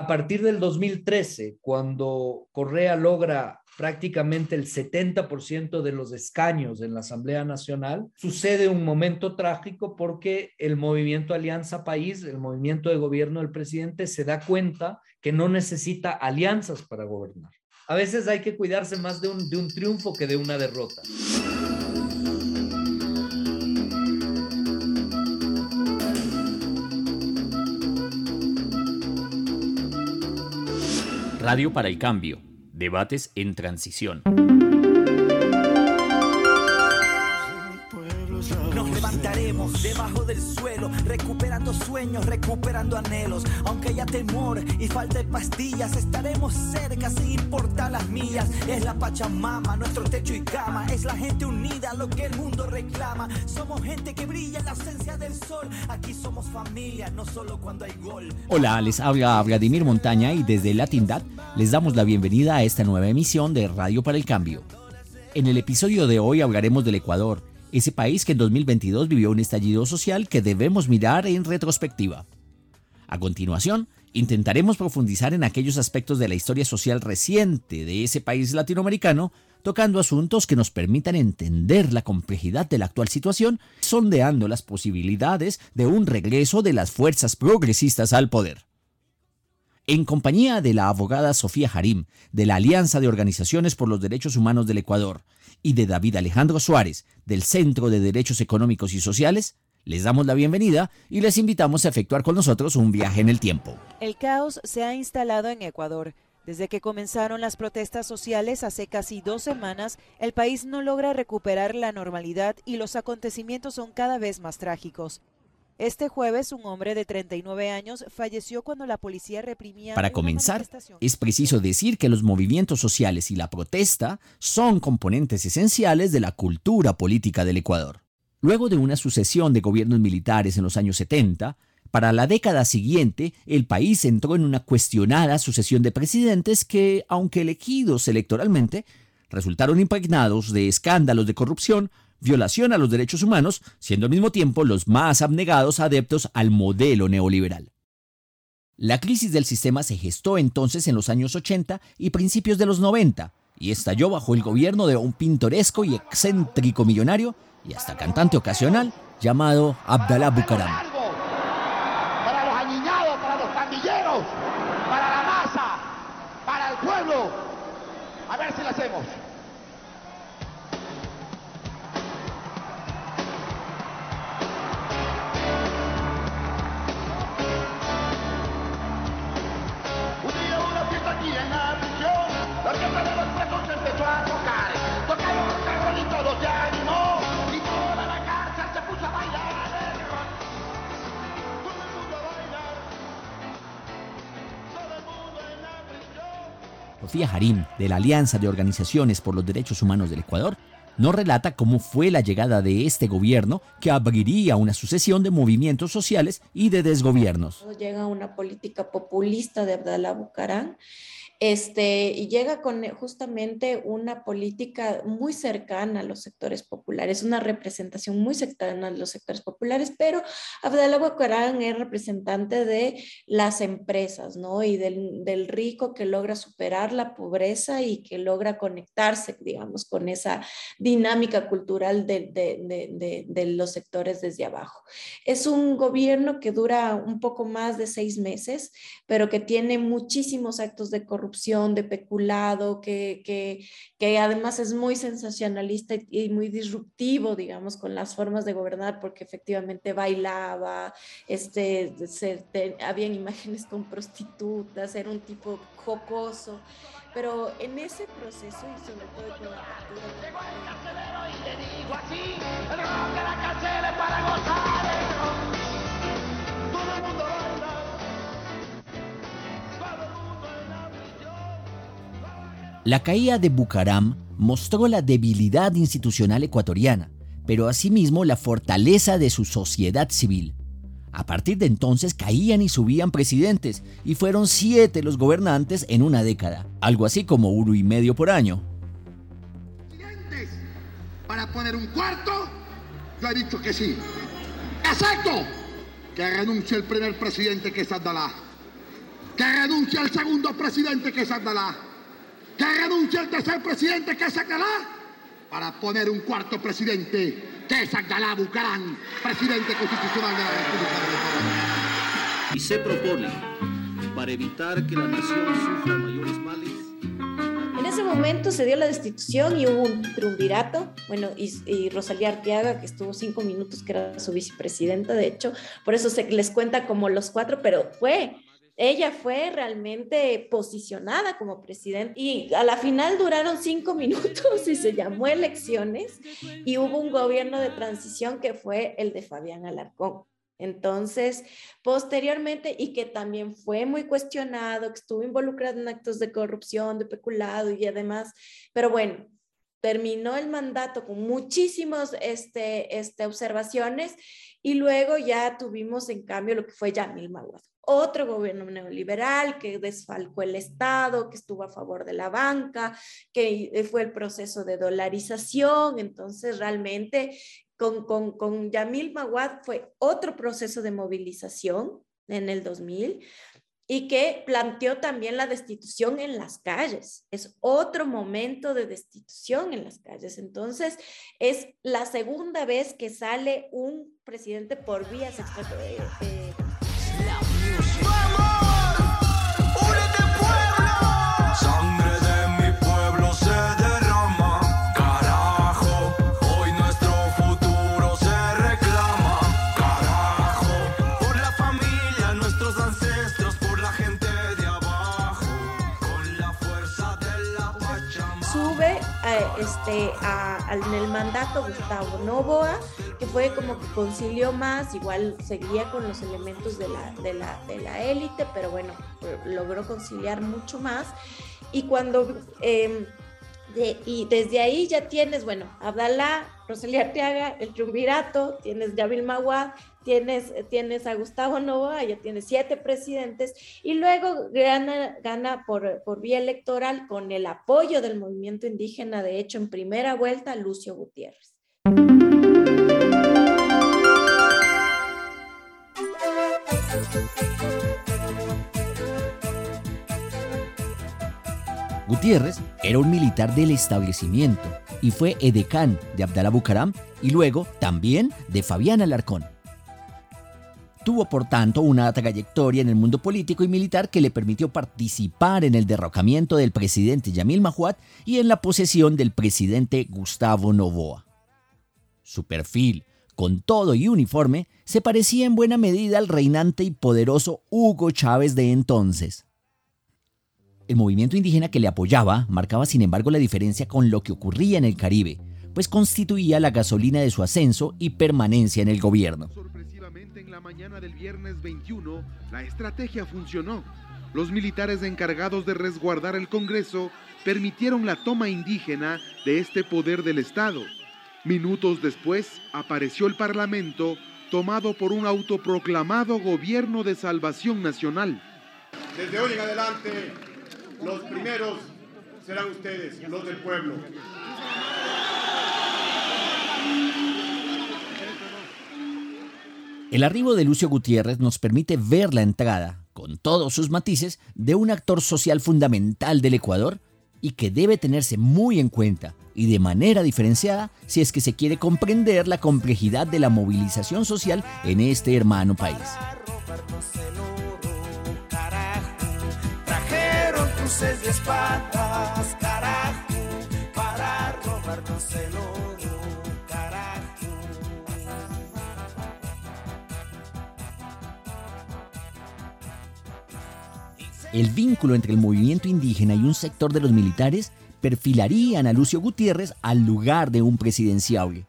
A partir del 2013, cuando Correa logra prácticamente el 70% de los escaños en la Asamblea Nacional, sucede un momento trágico porque el movimiento Alianza País, el movimiento de gobierno del presidente, se da cuenta que no necesita alianzas para gobernar. A veces hay que cuidarse más de un, de un triunfo que de una derrota. Radio para el Cambio. Debates en transición. Debajo del suelo, recuperando sueños, recuperando anhelos. Aunque haya temor y falta de pastillas, estaremos cerca sin importar las millas. Es la Pachamama, nuestro techo y cama. Es la gente unida, lo que el mundo reclama. Somos gente que brilla en la ausencia del sol. Aquí somos familia, no solo cuando hay gol. Hola, les habla Vladimir Montaña y desde Latindad les damos la bienvenida a esta nueva emisión de Radio para el Cambio. En el episodio de hoy hablaremos del Ecuador, ese país que en 2022 vivió un estallido social que debemos mirar en retrospectiva. A continuación, intentaremos profundizar en aquellos aspectos de la historia social reciente de ese país latinoamericano, tocando asuntos que nos permitan entender la complejidad de la actual situación, sondeando las posibilidades de un regreso de las fuerzas progresistas al poder. En compañía de la abogada Sofía Harim, de la Alianza de Organizaciones por los Derechos Humanos del Ecuador, y de David Alejandro Suárez, del Centro de Derechos Económicos y Sociales, les damos la bienvenida y les invitamos a efectuar con nosotros un viaje en el tiempo. El caos se ha instalado en Ecuador. Desde que comenzaron las protestas sociales hace casi dos semanas, el país no logra recuperar la normalidad y los acontecimientos son cada vez más trágicos. Este jueves, un hombre de 39 años falleció cuando la policía reprimía. Para comenzar, es preciso decir que los movimientos sociales y la protesta son componentes esenciales de la cultura política del Ecuador. Luego de una sucesión de gobiernos militares en los años 70, para la década siguiente, el país entró en una cuestionada sucesión de presidentes que, aunque elegidos electoralmente, resultaron impregnados de escándalos de corrupción, violación a los derechos humanos, siendo al mismo tiempo los más abnegados adeptos al modelo neoliberal. La crisis del sistema se gestó entonces en los años 80 y principios de los 90 y estalló bajo el gobierno de un pintoresco y excéntrico millonario y hasta cantante ocasional llamado Abdallah Bucaram. Sofía Harim, de la Alianza de Organizaciones por los Derechos Humanos del Ecuador, nos relata cómo fue la llegada de este gobierno que abriría una sucesión de movimientos sociales y de desgobiernos. Llega una política populista de Abdallah Bucaram este, y llega con justamente una política muy cercana a los sectores populares, una representación muy cercana a los sectores populares, pero Abdallah Bucaram es representante de las empresas, ¿no? Y del, del rico que logra superar la pobreza y que logra conectarse, digamos, con esa dinámica cultural de, de, de, de, los sectores desde abajo. Es un gobierno que dura un poco más de seis meses, pero que tiene muchísimos actos de corrupción de peculado, que, que, que, además es muy sensacionalista y, muy disruptivo, digamos, con las formas de gobernar, porque efectivamente bailaba, este, se, habían imágenes con prostitutas, era un tipo jocoso, pero en ese proceso y sobre todo con la apertura... Y te digo así, el rock la cárcel es para gozar La caída de Bucaram mostró la debilidad institucional ecuatoriana, pero asimismo la fortaleza de su sociedad civil. A partir de entonces caían y subían presidentes, y fueron siete los gobernantes en una década, algo así como uno y medio por año. Para poner un cuarto, yo he dicho que sí. Exacto. Que renuncie el primer presidente que es Abdalá que renuncie al segundo presidente que es Abdalá, que renuncie al tercer presidente que es para poner un cuarto presidente que es Abdalá Bucarán, presidente constitucional de la República. Y se propone, para evitar que la nación sufra mayores males, En ese momento se dio la destitución y hubo un triunvirato. Bueno, y, y Rosalía Arteaga, que estuvo cinco minutos, que era su vicepresidenta, de hecho, por eso se les cuenta como los cuatro, pero fue. Ella fue realmente posicionada como presidente y a la final duraron cinco minutos y se llamó elecciones y hubo un gobierno de transición que fue el de Fabián Alarcón. Entonces, posteriormente, y que también fue muy cuestionado, que estuvo involucrado en actos de corrupción, de peculado y además, pero bueno, terminó el mandato con muchísimas este, este, observaciones y luego ya tuvimos en cambio lo que fue Yamil Maguad. Otro gobierno neoliberal que desfalcó el Estado, que estuvo a favor de la banca, que fue el proceso de dolarización. Entonces, realmente con, con, con Yamil Maguad fue otro proceso de movilización en el 2000 y que planteó también la destitución en las calles. Es otro momento de destitución en las calles. Entonces, es la segunda vez que sale un presidente por vías extra. Este, en el mandato Gustavo Novoa, que fue como que concilió más, igual seguía con los elementos de la, de la, de la élite, pero bueno, logró conciliar mucho más. Y cuando, eh, y desde ahí ya tienes, bueno, Abdalá, Rosalía Arteaga, el Triunvirato, tienes Yavil Maguad, tienes, tienes a Gustavo Novoa, ya tienes siete presidentes, y luego gana, gana por, por vía electoral con el apoyo del movimiento indígena, de hecho, en primera vuelta, Lucio Gutiérrez. Gutiérrez era un militar del establecimiento y fue edecán de Abdalá Bucaram y luego también de Fabián Alarcón. Tuvo por tanto una trayectoria en el mundo político y militar que le permitió participar en el derrocamiento del presidente Yamil Mahuat y en la posesión del presidente Gustavo Novoa. Su perfil, con todo y uniforme, se parecía en buena medida al reinante y poderoso Hugo Chávez de entonces. El movimiento indígena que le apoyaba marcaba sin embargo la diferencia con lo que ocurría en el Caribe, pues constituía la gasolina de su ascenso y permanencia en el gobierno. Sorpresivamente en la mañana del viernes 21, la estrategia funcionó. Los militares encargados de resguardar el Congreso permitieron la toma indígena de este poder del Estado. Minutos después apareció el Parlamento tomado por un autoproclamado gobierno de salvación nacional. Desde hoy en adelante, los primeros serán ustedes, los del pueblo. El arribo de Lucio Gutiérrez nos permite ver la entrada, con todos sus matices, de un actor social fundamental del Ecuador y que debe tenerse muy en cuenta y de manera diferenciada si es que se quiere comprender la complejidad de la movilización social en este hermano país. El vínculo entre el movimiento indígena y un sector de los militares perfilarían a Lucio Gutiérrez al lugar de un presidenciable.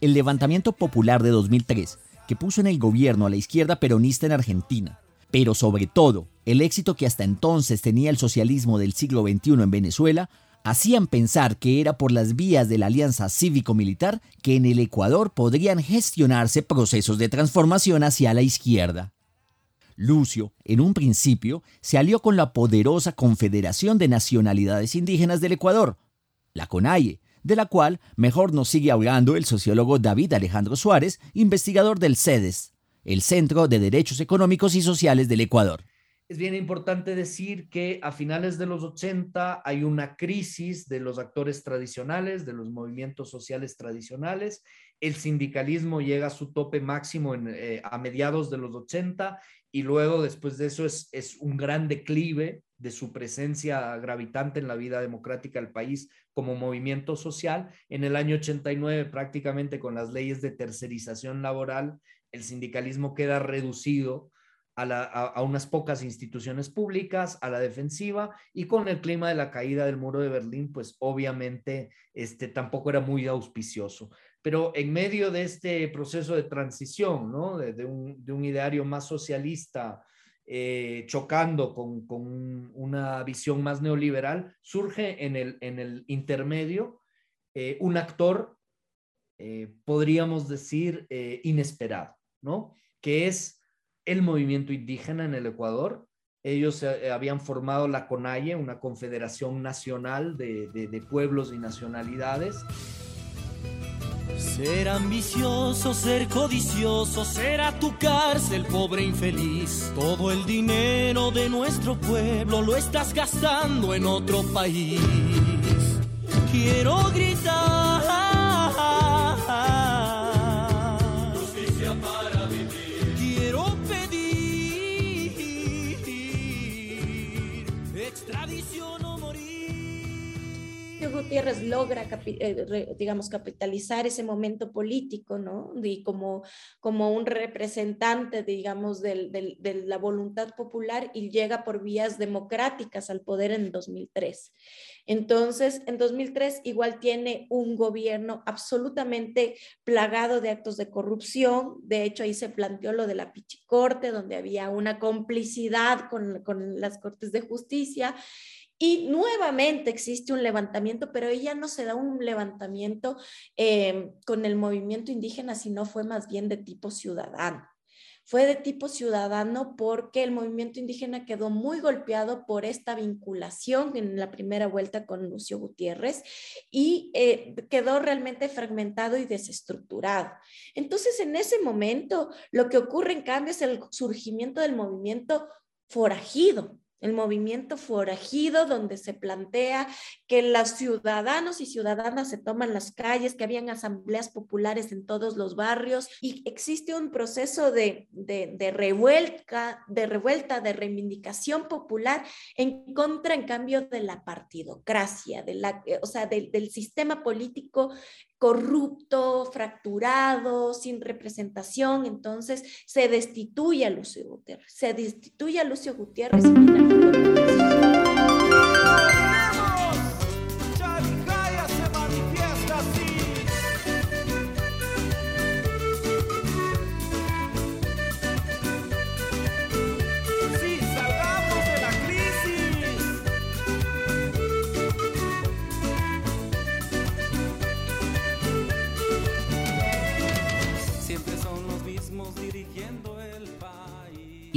El levantamiento popular de 2003, que puso en el gobierno a la izquierda peronista en Argentina, pero sobre todo el éxito que hasta entonces tenía el socialismo del siglo XXI en Venezuela, hacían pensar que era por las vías de la alianza cívico-militar que en el Ecuador podrían gestionarse procesos de transformación hacia la izquierda. Lucio, en un principio, se alió con la poderosa Confederación de Nacionalidades Indígenas del Ecuador, la CONAIE, de la cual mejor nos sigue hablando el sociólogo David Alejandro Suárez, investigador del CEDES, el Centro de Derechos Económicos y Sociales del Ecuador. es bien importante decir que a finales de los 80 hay una crisis de los actores tradicionales, de los movimientos sociales tradicionales. El sindicalismo llega a su tope máximo eh, a mediados de los 80 y luego después de eso es, es un gran declive de su presencia gravitante en la vida democrática del país como movimiento social. En el año 89, prácticamente con las leyes de tercerización laboral, el sindicalismo queda reducido a, unas pocas instituciones públicas, a la defensiva, y con el clima de la caída del muro de Berlín, pues obviamente este, tampoco era muy auspicioso. Pero en medio de este proceso de transición, ¿no? de, un, ideario más socialista, eh, chocando con, una visión más neoliberal, surge en el, intermedio eh, un actor, eh, podríamos decir, inesperado, ¿no? que es el movimiento indígena en el Ecuador. Ellos eh, habían formado la CONAIE, una confederación nacional de, de pueblos y nacionalidades. Ser ambicioso, ser codicioso, será tu cárcel, pobre infeliz. Todo el dinero de nuestro pueblo lo estás gastando en otro país. Quiero gritar Logra, eh, digamos, capitalizar ese momento político, ¿no? Y como, como un representante, digamos, de la voluntad popular y llega por vías democráticas al poder en 2003. Entonces, en 2003 igual tiene un gobierno absolutamente plagado de actos de corrupción. De hecho, ahí se planteó lo de la Pichicorte, donde había una complicidad con, con las Cortes de Justicia y nuevamente existe un levantamiento, pero ella no se da un levantamiento eh, con el movimiento indígena, sino fue más bien de tipo ciudadano. Fue de tipo ciudadano porque el movimiento indígena quedó muy golpeado por esta vinculación en la primera vuelta con Lucio Gutiérrez y eh, quedó realmente fragmentado y desestructurado. Entonces, en ese momento, lo que ocurre en cambio es el surgimiento del movimiento forajido, el movimiento forajido, donde se plantea que los ciudadanos y ciudadanas se toman las calles, que habían asambleas populares en todos los barrios y existe un proceso de, de, revuelta, de revuelta, de reivindicación popular en contra, en cambio, de la partidocracia, de la, o sea, del sistema político corrupto, fracturado, sin representación, entonces se destituye a Lucio Gutiérrez, se destituye a Lucio Gutiérrez Y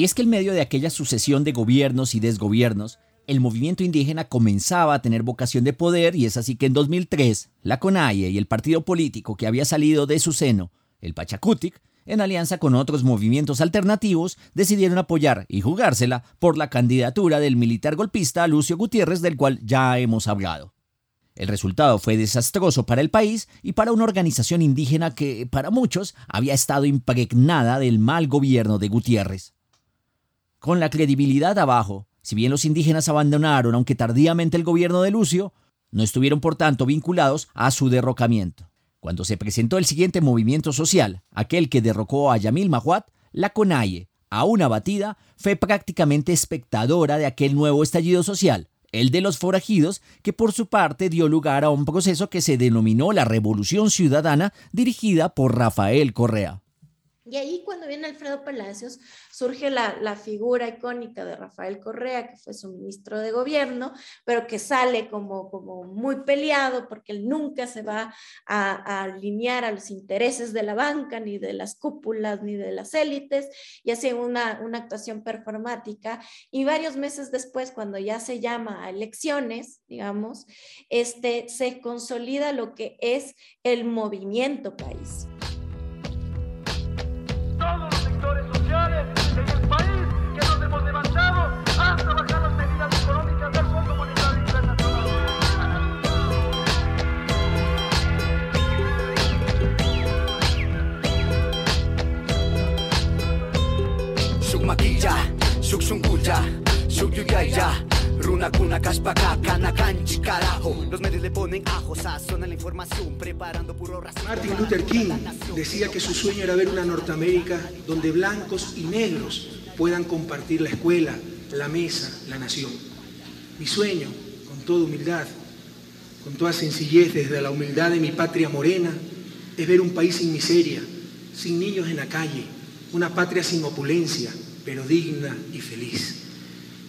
es que en medio de aquella sucesión de gobiernos y desgobiernos, el movimiento indígena comenzaba a tener vocación de poder y es así que en 2003 la CONAIE y el partido político que había salido de su seno, el Pachacutic, en alianza con otros movimientos alternativos, decidieron apoyar y jugársela por la candidatura del militar golpista Lucio Gutiérrez del cual ya hemos hablado. El resultado fue desastroso para el país y para una organización indígena que, para muchos, había estado impregnada del mal gobierno de Gutiérrez. Con la credibilidad abajo, si bien los indígenas abandonaron, aunque tardíamente, el gobierno de Lucio, no estuvieron por tanto vinculados a su derrocamiento. Cuando se presentó el siguiente movimiento social, aquel que derrocó a Yamil Mahuat, la CONAIE, aún abatida, fue prácticamente espectadora de aquel nuevo estallido social, el de los forajidos, que por su parte dio lugar a un proceso que se denominó la Revolución Ciudadana dirigida por Rafael Correa. Y ahí cuando viene Alfredo Palacios surge la, figura icónica de Rafael Correa, que fue su ministro de gobierno, pero que sale como, como muy peleado porque él nunca se va a, alinear a los intereses de la banca, ni de las cúpulas, ni de las élites, y hace una, una actuación performática. Y varios meses después, cuando ya se llama a elecciones, digamos, este, se consolida lo que es el movimiento país Martin Luther King decía que su sueño era ver una Norteamérica donde blancos y negros puedan compartir la escuela, la mesa, la nación. Mi sueño, con toda humildad, con toda sencillez desde la humildad de mi patria morena, es ver un país sin miseria, sin niños en la calle, una patria sin opulencia, pero digna y feliz.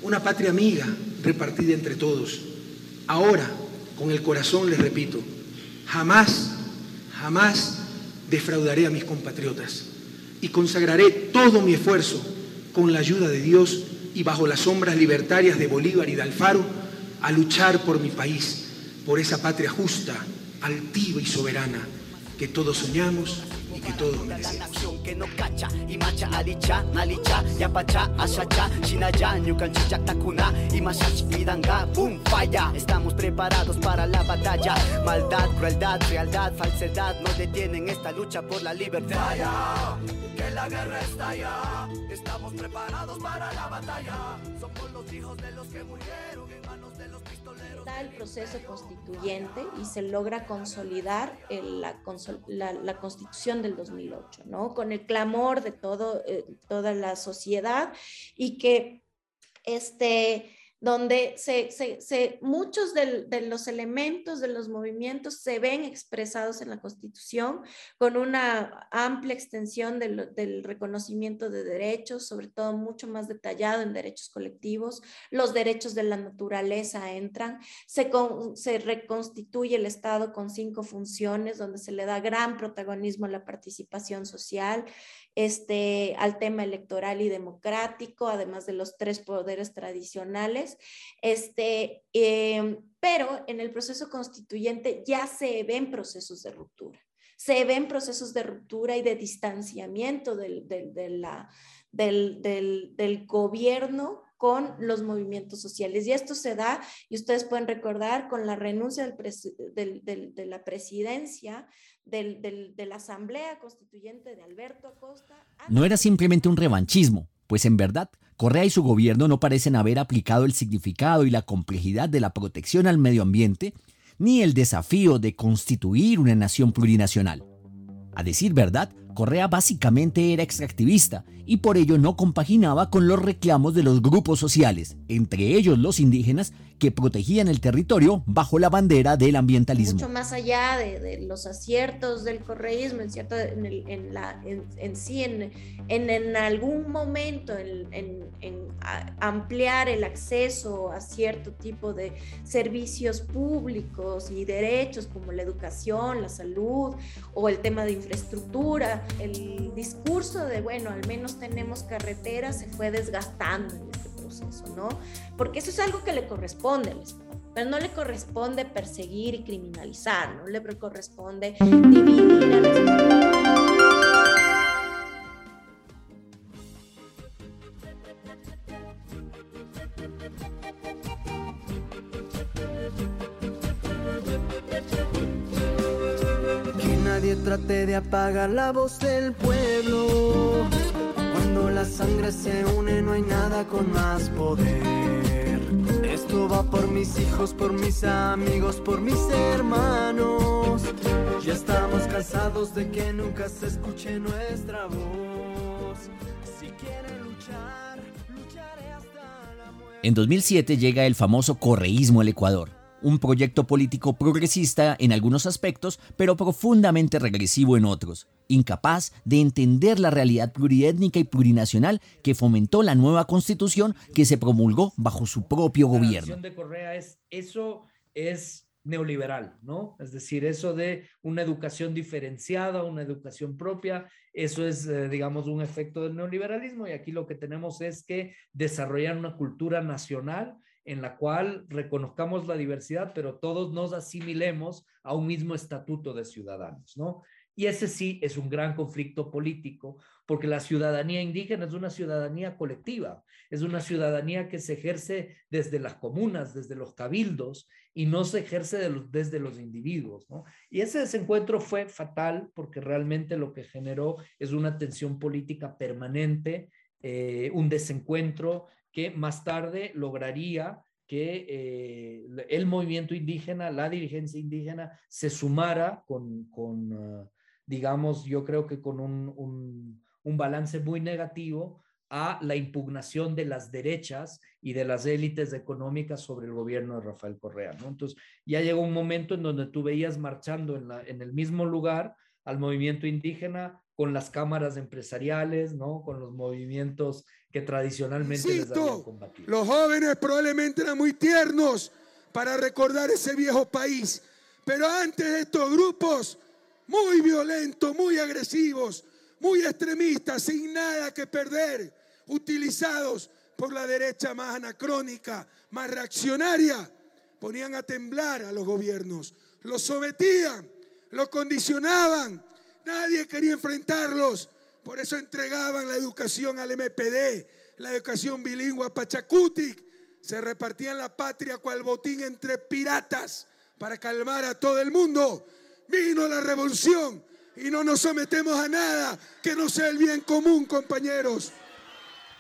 Una patria amiga repartida entre todos. Ahora, con el corazón les repito, jamás, jamás defraudaré a mis compatriotas y consagraré todo mi esfuerzo con la ayuda de Dios y bajo las sombras libertarias de Bolívar y de Alfaro a luchar por mi país, por esa patria justa, altiva y soberana que todos soñamos y que todos merecemos. nación que no cacha y macha alicha nalicha yapacha ashacha shinaya nyukanchicha takuna y mashash pidanga boom falla. Estamos preparados para la batalla. Maldad crueldad realidad falsedad no detienen esta lucha por la libertad. Que la guerra está allá estamos preparados para la batalla. Somos los hijos de los que murieron Está el proceso constituyente y se logra consolidar la- la constitución del 2008, ¿no? Con el clamor de todo, eh, toda la sociedad y que este, donde se, se- se- muchos de los elementos de los movimientos se ven expresados en la Constitución con una amplia extensión del, del reconocimiento de derechos, sobre todo mucho más detallado en derechos colectivos. Los derechos de la naturaleza entran, se, con- se reconstituye el Estado con cinco funciones, donde se le da gran protagonismo a la participación social, este, al tema electoral y democrático, además de los tres poderes tradicionales. Este, eh, pero en el proceso constituyente ya se ven procesos de ruptura. Se ven procesos de ruptura y de distanciamiento del, del- del- del gobierno con los movimientos sociales. Y esto se da, y ustedes pueden recordar, con la renuncia de la presidencia de la Asamblea Constituyente de Alberto Acosta. No era simplemente un revanchismo, pues en verdad, Correa y su gobierno no parecen haber aplicado el significado y la complejidad de la protección al medio ambiente, ni el desafío de constituir una nación plurinacional. A decir verdad, Correa básicamente era extractivista y por ello no compaginaba con los reclamos de los grupos sociales, entre ellos los indígenas, que protegían el territorio bajo la bandera del ambientalismo. mucho más allá de, los aciertos del correísmo, en, cierto, en, en en, en algún momento, en, ampliar el acceso a cierto tipo de servicios públicos y derechos como la educación, la salud o el tema de infraestructura, el discurso de, bueno, al menos tenemos carreteras se fue desgastando en este proceso, ¿no? Porque eso es algo que le corresponde al Estado. Pero no le corresponde perseguir y criminalizar, no le corresponde dividir a la nadie trate de apagar la voz del pueblo. Cuando la sangre se une no hay nada con más poder. Esto va por mis hijos, por mis amigos, por mis hermanos. Ya estamos cansados de que nunca se escuche nuestra voz. Si quieren luchar, lucharé hasta la muerte. En 2007 llega el famoso correísmo al Ecuador, un proyecto político progresista en algunos aspectos, pero profundamente regresivo en otros, incapaz de entender la realidad pluriétnica y plurinacional que fomentó la nueva constitución que se promulgó bajo su propio La gobierno. de Correa es, eso es neoliberal, ¿no? Es decir, eso de una educación diferenciada, una educación propia, eso es, eh, digamos, un efecto del neoliberalismo y aquí lo que tenemos es que desarrollar una cultura nacional en la cual reconozcamos la diversidad, pero todos nos asimilemos a un mismo estatuto de ciudadanos, ¿no? Y ese sí es un gran conflicto político, porque la ciudadanía indígena es una ciudadanía colectiva, es una ciudadanía que se ejerce desde las comunas, desde los cabildos, y no se ejerce de los- desde los individuos, ¿no? Y ese desencuentro fue fatal porque realmente lo que generó es una tensión política permanente, eh, un desencuentro que más tarde lograría que eh, el movimiento indígena, la dirigencia indígena, se sumara con, uh, digamos, yo creo que con un, un, un, balance muy negativo a la impugnación de las derechas y de las élites económicas sobre el gobierno de Rafael Correa. ¿no? Entonces, ya llegó un momento en donde tú veías marchando en, la, en el mismo lugar al movimiento indígena con las cámaras empresariales, ¿no? Con los movimientos que tradicionalmente Insisto, les habían combatido. Los jóvenes probablemente eran muy tiernos para recordar ese viejo país, pero antes de estos grupos muy violentos, muy agresivos, muy extremistas, sin nada que perder, utilizados por la derecha más anacrónica, más reaccionaria, ponían a temblar a los gobiernos, los sometían, los condicionaban, nadie quería enfrentarlos, por eso entregaban la educación al MPD, la educación bilingüe a Pachacutic, se repartían la patria cual botín entre piratas para calmar a todo el mundo. Vino la revolución y no nos sometemos a nada que no sea el bien común, compañeros.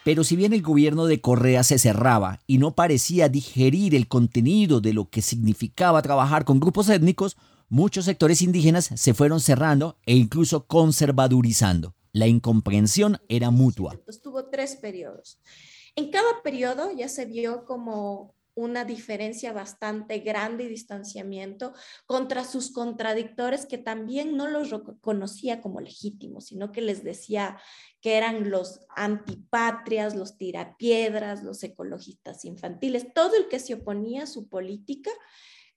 Pero si bien el gobierno de Correa se cerraba y no parecía digerir el contenido de lo que significaba trabajar con grupos étnicos, muchos sectores indígenas se fueron cerrando e incluso conservadurizando. La incomprensión era mutua. Tuvo tres periodos. En cada periodo ya se vio como una diferencia bastante grande y distanciamiento contra sus contradictores que también no los reconocía como legítimos, sino que les decía que eran los antipatrias, los tirapiedras, los ecologistas infantiles, todo el que se oponía a su política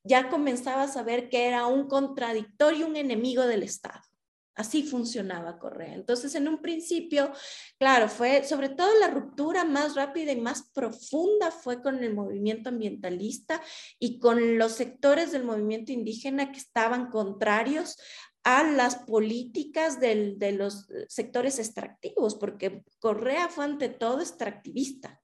ya comenzaba a saber que era un contradictorio, un enemigo del Estado. Así funcionaba Correa. Entonces, en un principio, claro, fue sobre todo la ruptura más rápida y más profunda fue con el movimiento ambientalista y con los sectores del movimiento indígena que estaban contrarios a las políticas del, de los sectores extractivos, porque Correa fue ante todo extractivista.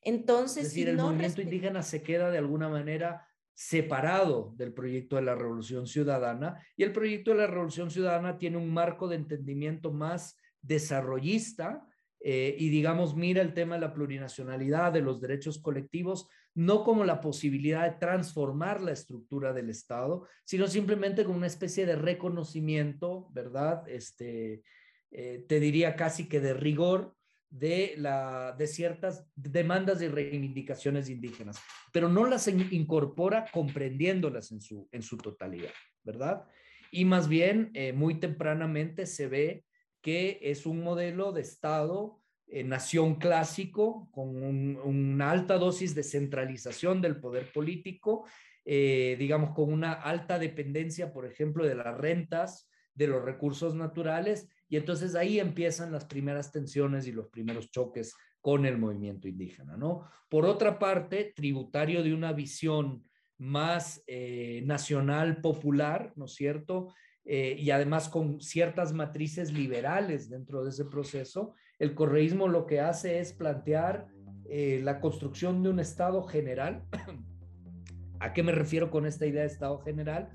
Entonces, es decir, si el no movimiento indígena se queda de alguna manera separado del proyecto de la Revolución Ciudadana y el proyecto de la Revolución Ciudadana tiene un marco de entendimiento más desarrollista eh, y digamos mira el tema de la plurinacionalidad, de los derechos colectivos, no como la posibilidad de transformar la estructura del Estado, sino simplemente como una especie de reconocimiento, ¿verdad? Este, eh, te diría casi que de rigor de, la, de ciertas demandas y reivindicaciones indígenas, pero no las incorpora comprendiéndolas en su, en su totalidad, ¿verdad? Y más bien, eh, muy tempranamente se ve que es un modelo de Estado, eh, nación clásico, con un, una alta dosis de centralización del poder político, eh, digamos, con una alta dependencia, por ejemplo, de las rentas, de los recursos naturales y entonces ahí empiezan las primeras tensiones y los primeros choques con el movimiento indígena, ¿no? Por otra parte, tributario de una visión más eh, nacional, popular, ¿no es cierto? Eh, y además con ciertas matrices liberales dentro de ese proceso, el correísmo lo que hace es plantear eh, la construcción de un Estado general. ¿A qué me refiero con esta idea de Estado general?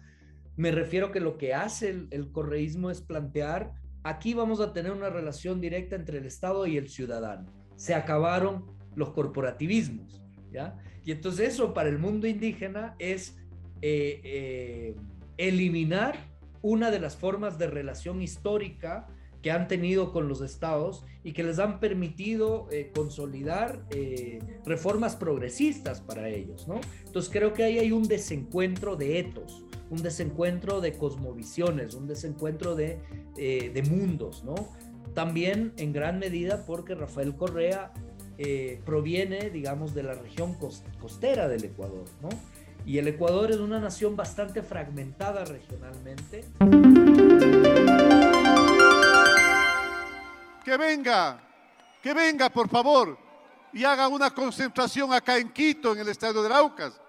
Me refiero que lo que hace el, el correísmo es plantear Aquí vamos a tener una relación directa entre el Estado y el ciudadano. Se acabaron los corporativismos, ¿ya? Y entonces eso para el mundo indígena es eh, eh, eliminar una de las formas de relación histórica que han tenido con los estados y que les han permitido eh, consolidar eh, reformas progresistas para ellos, ¿no? Entonces creo que ahí hay un desencuentro de etos, un desencuentro de cosmovisiones, un desencuentro de, eh, de mundos, ¿no? También en gran medida porque Rafael Correa eh, proviene, digamos, de la región costera del Ecuador, ¿no? Y el Ecuador es una nación bastante fragmentada regionalmente. Que venga, que venga, por favor, y haga una concentración acá en Quito, en el Estadio de Aucas,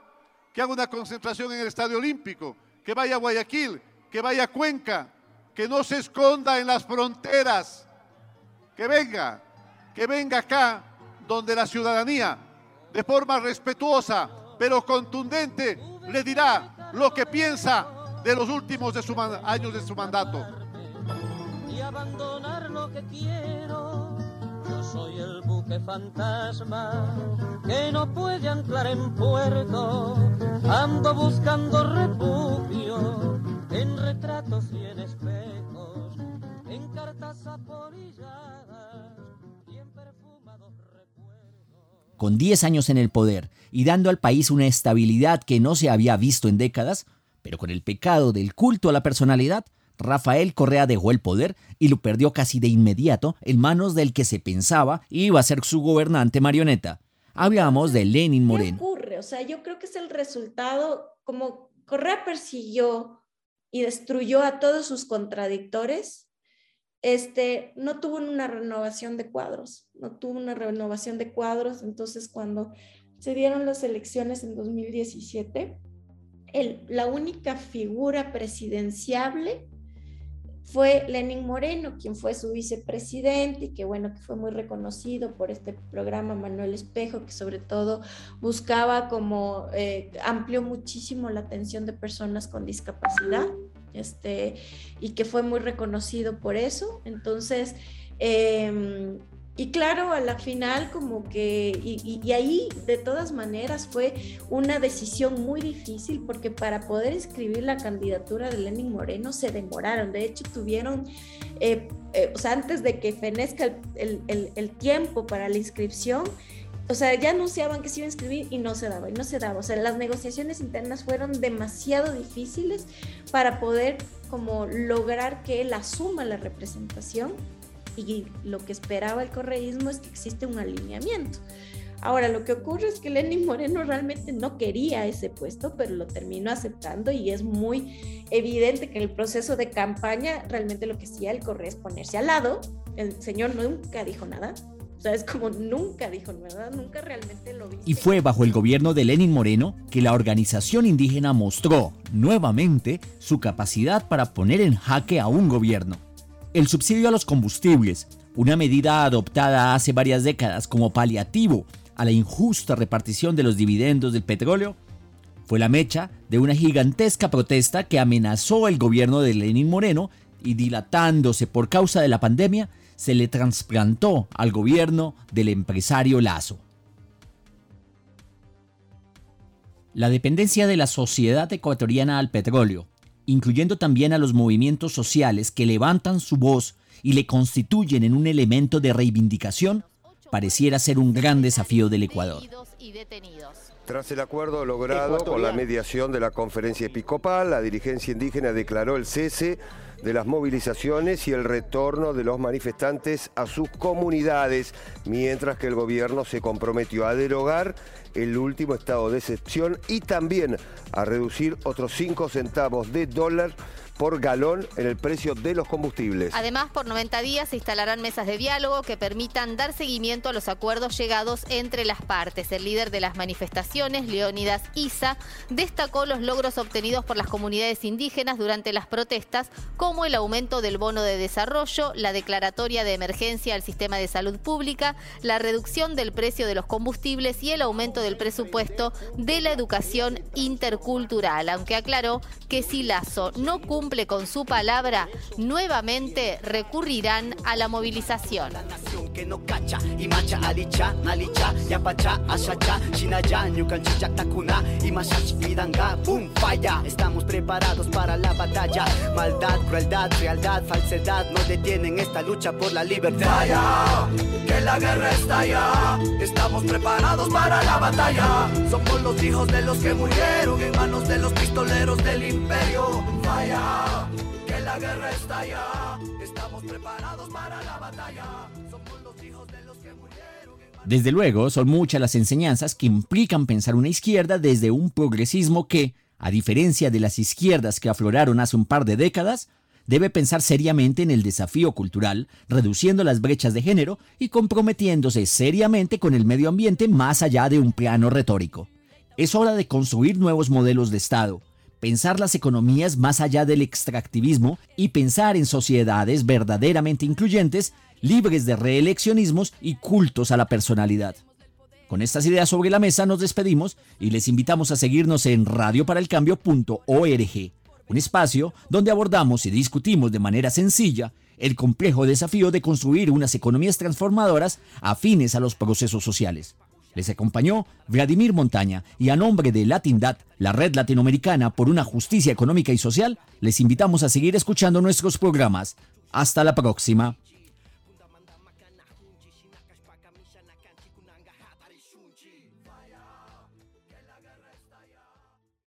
que haga una concentración en el Estadio Olímpico, que vaya a Guayaquil, que vaya a Cuenca, que no se esconda en las fronteras, que venga, que venga acá, donde la ciudadanía, de forma respetuosa, pero contundente, le dirá lo que piensa de los últimos años de su mandato. Abandonar lo que quiero. Yo soy el buque fantasma que no puede anclar en puerto. Ando buscando refugio en retratos y en espejos, en cartas apolilladas y en perfumados Con 10 años en el poder y dando al país una estabilidad que no se había visto en décadas, pero con el pecado del culto a la personalidad, Rafael Correa dejó el poder y lo perdió casi de inmediato en manos del que se pensaba iba a ser su gobernante marioneta. Hablamos de Lenin Moreno. ¿Qué ocurre? O sea, yo creo que es el resultado, como Correa persiguió y destruyó a todos sus contradictores, este, no tuvo una renovación de cuadros, no tuvo una renovación de cuadros, entonces cuando se dieron las elecciones en 2017, el, la única figura presidenciable fue Lenin Moreno, quien fue su vicepresidente y que bueno, que fue muy reconocido por este programa Manuel Espejo, que sobre todo buscaba como, eh, amplió muchísimo la atención de personas con discapacidad, este, y que fue muy reconocido por eso. Entonces, eh, y claro, a la final como que, y, ahí de todas maneras fue una decisión muy difícil porque para poder inscribir la candidatura de Lenin Moreno se demoraron, de hecho tuvieron, eh, eh, o sea, antes de que fenezca el, el, el, tiempo para la inscripción, o sea, ya anunciaban que se iba a inscribir y no se daba, y no se daba, o sea, las negociaciones internas fueron demasiado difíciles para poder como lograr que él asuma la representación y lo que esperaba el correísmo es que existe un alineamiento. Ahora, lo que ocurre es que Lenin Moreno realmente no quería ese puesto, pero lo terminó aceptando y es muy evidente que en el proceso de campaña realmente lo que hacía el Correa es ponerse al lado. El señor nunca dijo nada. O sea, es como nunca dijo nada, nunca realmente lo vi. Y fue bajo el gobierno de Lenin Moreno que la organización indígena mostró nuevamente su capacidad para poner en jaque a un gobierno. El subsidio a los combustibles, una medida adoptada hace varias décadas como paliativo a la injusta repartición de los dividendos del petróleo, fue la mecha de una gigantesca protesta que amenazó el gobierno de Lenin Moreno y dilatándose por causa de la pandemia, se le trasplantó al gobierno del empresario Lazo. La dependencia de la sociedad ecuatoriana al petróleo incluyendo también a los movimientos sociales que levantan su voz y le constituyen en un elemento de reivindicación, pareciera ser un gran desafío del Ecuador. Tras el acuerdo logrado con la mediación de la conferencia episcopal, la dirigencia indígena declaró el cese de las movilizaciones y el retorno de los manifestantes a sus comunidades, mientras que el gobierno se comprometió a derogar el último estado de excepción y también a reducir otros 5 centavos de dólar por galón en el precio de los combustibles. Además, por 90 días se instalarán mesas de diálogo que permitan dar seguimiento a los acuerdos llegados entre las partes. El líder de las manifestaciones, Leónidas Isa, destacó los logros obtenidos por las comunidades indígenas durante las protestas, como el aumento del bono de desarrollo, la declaratoria de emergencia al sistema de salud pública, la reducción del precio de los combustibles y el aumento del presupuesto de la educación intercultural, aunque aclaró que si Lazo no cumple cumple con su palabra, nuevamente recurrirán a la movilización. estamos preparados para la batalla. Maldad crueldad realidad falsedad no detienen esta lucha por la libertad. Que la guerra estalla estamos preparados para la batalla. Somos los hijos de los que murieron en manos de los pistoleros del imperio La guerra estalla estamos preparados para la batalla. Desde luego, son muchas las enseñanzas que implican pensar una izquierda desde un progresismo que, a diferencia de las izquierdas que afloraron hace un par de décadas, debe pensar seriamente en el desafío cultural, reduciendo las brechas de género y comprometiéndose seriamente con el medio ambiente más allá de un plano retórico. Es hora de construir nuevos modelos de Estado, pensar las economías más allá del extractivismo y pensar en sociedades verdaderamente incluyentes, libres de reeleccionismos y cultos a la personalidad. Con estas ideas sobre la mesa nos despedimos y les invitamos a seguirnos en radioparalcambio.org, un espacio donde abordamos y discutimos de manera sencilla el complejo desafío de construir unas economías transformadoras afines a los procesos sociales. Les acompañó Vladimir Montaña y a nombre de Latindad, la red latinoamericana por una justicia económica y social, les invitamos a seguir escuchando nuestros programas. Hasta la próxima.